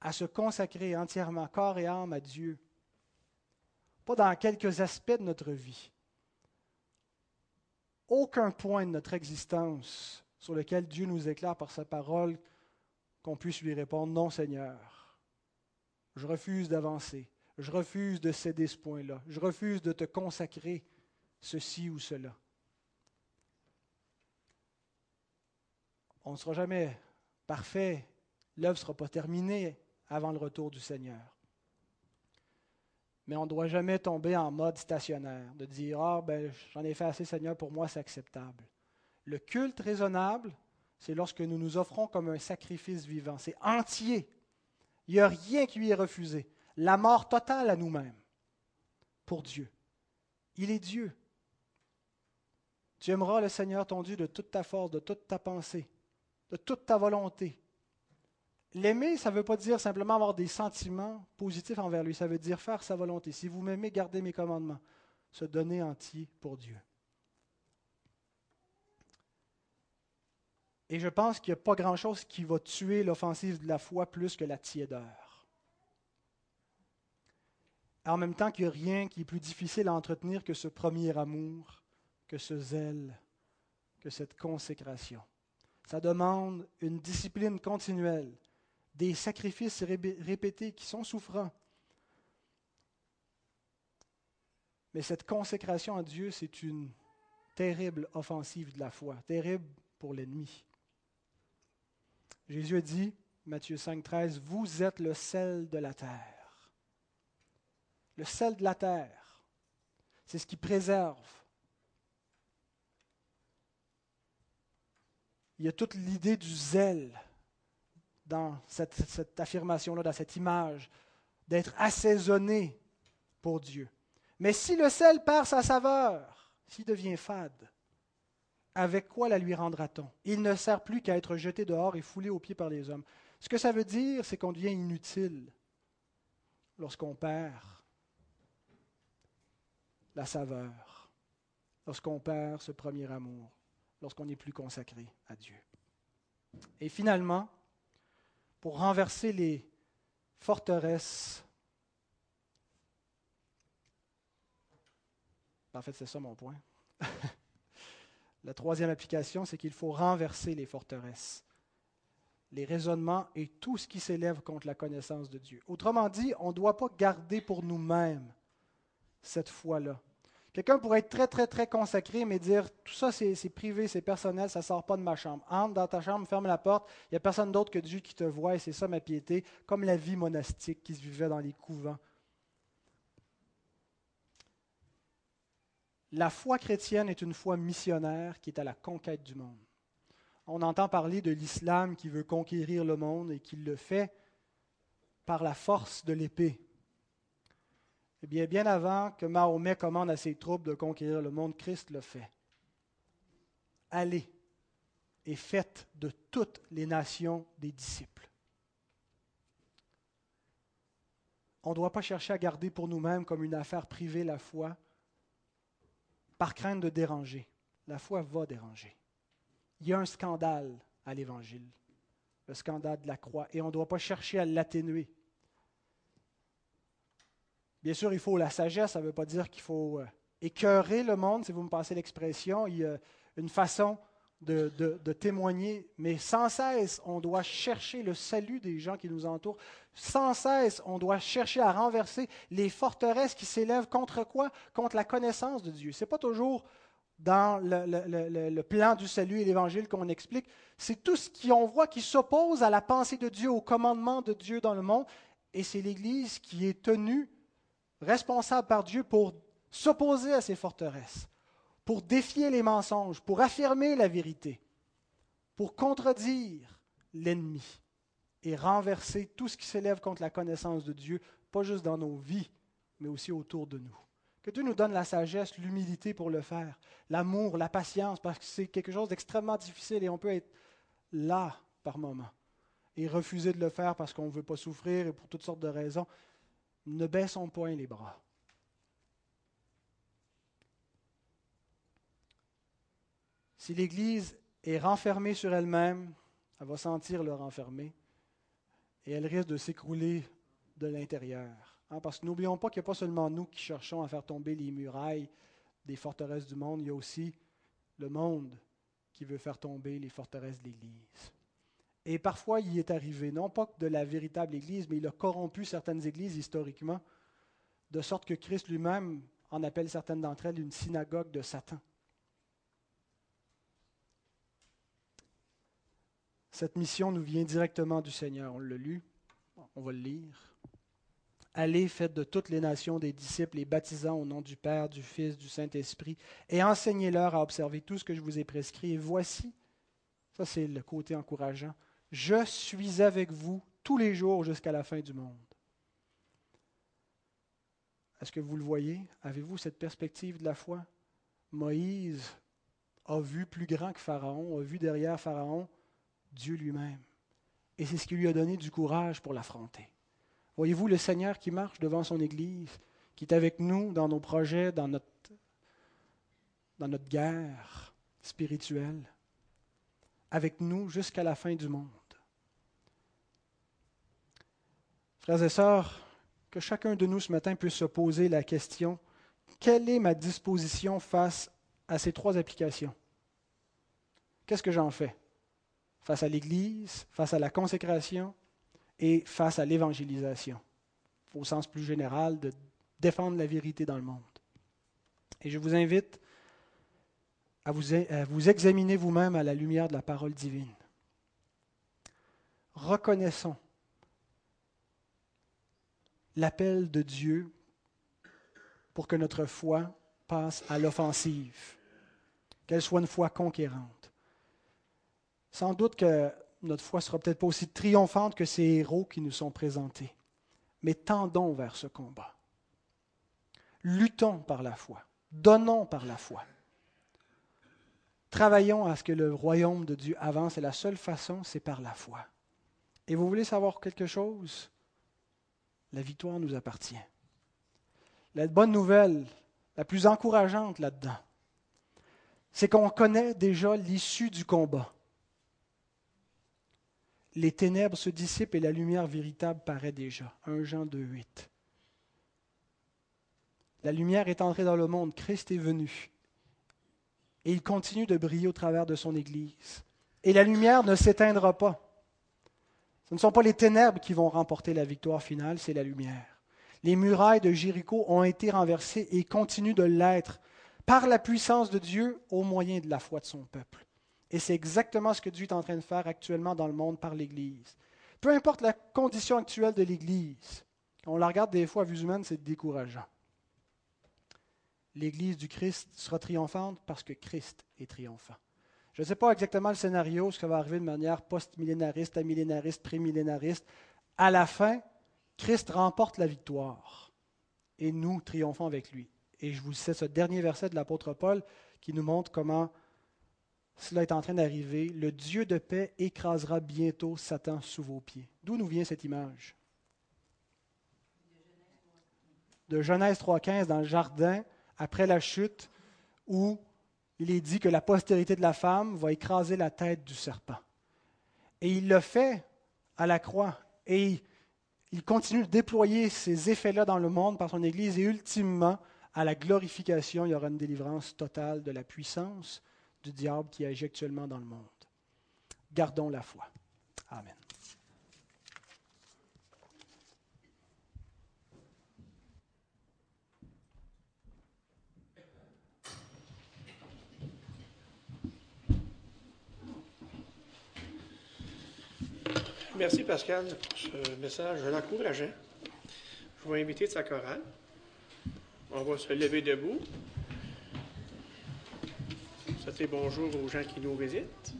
À se consacrer entièrement, corps et âme à Dieu. Pas dans quelques aspects de notre vie. Aucun point de notre existence sur lequel Dieu nous éclaire par sa parole qu'on puisse lui répondre Non, Seigneur, je refuse d'avancer. Je refuse de céder ce point-là. Je refuse de te consacrer ceci ou cela. On ne sera jamais parfait. L'œuvre ne sera pas terminée avant le retour du Seigneur. Mais on ne doit jamais tomber en mode stationnaire, de dire Ah, ben, j'en ai fait assez, Seigneur, pour moi, c'est acceptable. Le culte raisonnable, c'est lorsque nous nous offrons comme un sacrifice vivant. C'est entier. Il n'y a rien qui lui est refusé la mort totale à nous-mêmes pour Dieu. Il est Dieu. Tu aimeras le Seigneur ton Dieu de toute ta force, de toute ta pensée, de toute ta volonté. L'aimer, ça ne veut pas dire simplement avoir des sentiments positifs envers lui, ça veut dire faire sa volonté. Si vous m'aimez, gardez mes commandements, se donner entier pour Dieu. Et je pense qu'il n'y a pas grand-chose qui va tuer l'offensive de la foi plus que la tiédeur en même temps qu'il n'y a rien qui est plus difficile à entretenir que ce premier amour, que ce zèle, que cette consécration. Ça demande une discipline continuelle, des sacrifices répétés qui sont souffrants. Mais cette consécration à Dieu, c'est une terrible offensive de la foi, terrible pour l'ennemi. Jésus a dit, Matthieu 5, 13, Vous êtes le sel de la terre le sel de la terre. C'est ce qui préserve. Il y a toute l'idée du zèle dans cette, affirmation-là, dans cette image, d'être assaisonné pour Dieu. Mais si le sel perd sa saveur, s'il devient fade, avec quoi la lui rendra-t-on? Il ne sert plus qu'à être jeté dehors et foulé aux pieds par les hommes. Ce que ça veut dire, c'est qu'on devient inutile lorsqu'on perd la saveur, lorsqu'on perd ce premier amour, lorsqu'on n'est plus consacré à Dieu. Et finalement, pour renverser les forteresses, en fait c'est ça mon point, la troisième application, c'est qu'il faut renverser les forteresses, les raisonnements et tout ce qui s'élève contre la connaissance de Dieu. Autrement dit, on ne doit pas garder pour nous-mêmes cette foi-là. Quelqu'un pourrait être très, très, très consacré, mais dire tout ça, c'est privé, c'est personnel, ça ne sort pas de ma chambre. Entre dans ta chambre, ferme la porte, il n'y a personne d'autre que Dieu qui te voit, et c'est ça ma piété, comme la vie monastique qui se vivait dans les couvents. La foi chrétienne est une foi missionnaire qui est à la conquête du monde. On entend parler de l'islam qui veut conquérir le monde et qui le fait par la force de l'épée. Eh bien, bien avant que Mahomet commande à ses troupes de conquérir le monde, Christ le fait. Allez et faites de toutes les nations des disciples. On ne doit pas chercher à garder pour nous-mêmes comme une affaire privée la foi par crainte de déranger. La foi va déranger. Il y a un scandale à l'Évangile, le scandale de la croix, et on ne doit pas chercher à l'atténuer. Bien sûr, il faut la sagesse, ça ne veut pas dire qu'il faut euh, écœurer le monde, si vous me passez l'expression. Il y a une façon de, témoigner, mais sans cesse, on doit chercher le salut des gens qui nous entourent. Sans cesse, on doit chercher à renverser les forteresses qui s'élèvent contre quoi? Contre la connaissance de Dieu. Ce n'est pas toujours dans le, le, plan du salut et l'évangile qu'on explique. C'est tout ce qu'on voit qui s'oppose à la pensée de Dieu, au commandement de Dieu dans le monde. Et c'est l'Église qui est tenue responsable par Dieu pour s'opposer à ces forteresses, pour défier les mensonges, pour affirmer la vérité, pour contredire l'ennemi et renverser tout ce qui s'élève contre la connaissance de Dieu, pas juste dans nos vies, mais aussi autour de nous. Que Dieu nous donne la sagesse, l'humilité pour le faire, l'amour, la patience, parce que c'est quelque chose d'extrêmement difficile et on peut être là par moments et refuser de le faire parce qu'on ne veut pas souffrir et pour toutes sortes de raisons. Ne baissons point les bras. Si l'Église est renfermée sur elle-même, elle va sentir le renfermer et elle risque de s'écrouler de l'intérieur. Hein, parce que n'oublions pas qu'il n'y a pas seulement nous qui cherchons à faire tomber les murailles des forteresses du monde, il y a aussi le monde qui veut faire tomber les forteresses de l'Église. Et parfois, il est arrivé, non pas de la véritable Église, mais il a corrompu certaines églises historiquement, de sorte que Christ lui-même en appelle certaines d'entre elles une synagogue de Satan. Cette mission nous vient directement du Seigneur. On l'a lu, on va le lire. Allez, faites de toutes les nations des disciples, les baptisant au nom du Père, du Fils, du Saint-Esprit, et enseignez-leur à observer tout ce que je vous ai prescrit. Et voici, ça c'est le côté encourageant, je suis avec vous tous les jours jusqu'à la fin du monde. Est-ce que vous le voyez? Avez-vous cette perspective de la foi? Moïse a vu plus grand que Pharaon, a vu derrière Pharaon Dieu lui-même. Et c'est ce qui lui a donné du courage pour l'affronter. Voyez-vous le Seigneur qui marche devant son Église, qui est avec nous dans nos projets, dans notre, dans notre guerre spirituelle, avec nous jusqu'à la fin du monde. Frères et sœurs, que chacun de nous ce matin puisse se poser la question, quelle est ma disposition face à ces trois applications? Qu'est-ce que j'en fais? Face à l'Église, face à la consécration et face à l'évangélisation, au sens plus général de défendre la vérité dans le monde. Et je vous invite à vous, vous examiner vous-même à la lumière de la parole divine. Reconnaissons l'appel de Dieu pour que notre foi passe à l'offensive, qu'elle soit une foi conquérante. Sans doute que notre foi sera peut-être pas aussi triomphante que ces héros qui nous sont présentés, mais tendons vers ce combat. Luttons par la foi, donnons par la foi. Travaillons à ce que le royaume de Dieu avance et la seule façon, c'est par la foi. Et vous voulez savoir quelque chose? La victoire nous appartient. La bonne nouvelle, la plus encourageante là-dedans, c'est qu'on connaît déjà l'issue du combat les ténèbres se dissipent et la lumière véritable paraît déjà. 1 Jean 2, 8. La lumière est entrée dans le monde, Christ est venu. Et il continue de briller au travers de son Église. Et la lumière ne s'éteindra pas. Ce ne sont pas les ténèbres qui vont remporter la victoire finale, c'est la lumière. Les murailles de Jéricho ont été renversées et continuent de l'être par la puissance de Dieu au moyen de la foi de son peuple. Et c'est exactement ce que Dieu est en train de faire actuellement dans le monde par l'Église. Peu importe la condition actuelle de l'Église, on la regarde des fois à vue humaine, c'est décourageant. L'Église du Christ sera triomphante parce que Christ est triomphant. Je ne sais pas exactement le scénario, ce qui va arriver de manière post-millénariste, amillénariste, pré-millénariste. À la fin, Christ remporte la victoire et nous triomphons avec lui. Et je vous cite ce dernier verset de l'apôtre Paul qui nous montre comment cela est en train d'arriver. Le Dieu de paix écrasera bientôt Satan sous vos pieds. D'où nous vient cette image? De Genèse 3.15 dans le jardin, après la chute, où il est dit que la postérité de la femme va écraser la tête du serpent. Et il le fait à la croix. Et il continue de déployer ces effets-là dans le monde par son Église. Et ultimement, à la glorification, il y aura une délivrance totale de la puissance du diable qui agit actuellement dans le monde. Gardons la foi. Amen. Merci Pascal pour ce message encourageant. Je vais inviter sa chorale. On va se lever debout. Souhaiter bonjour aux gens qui nous visitent.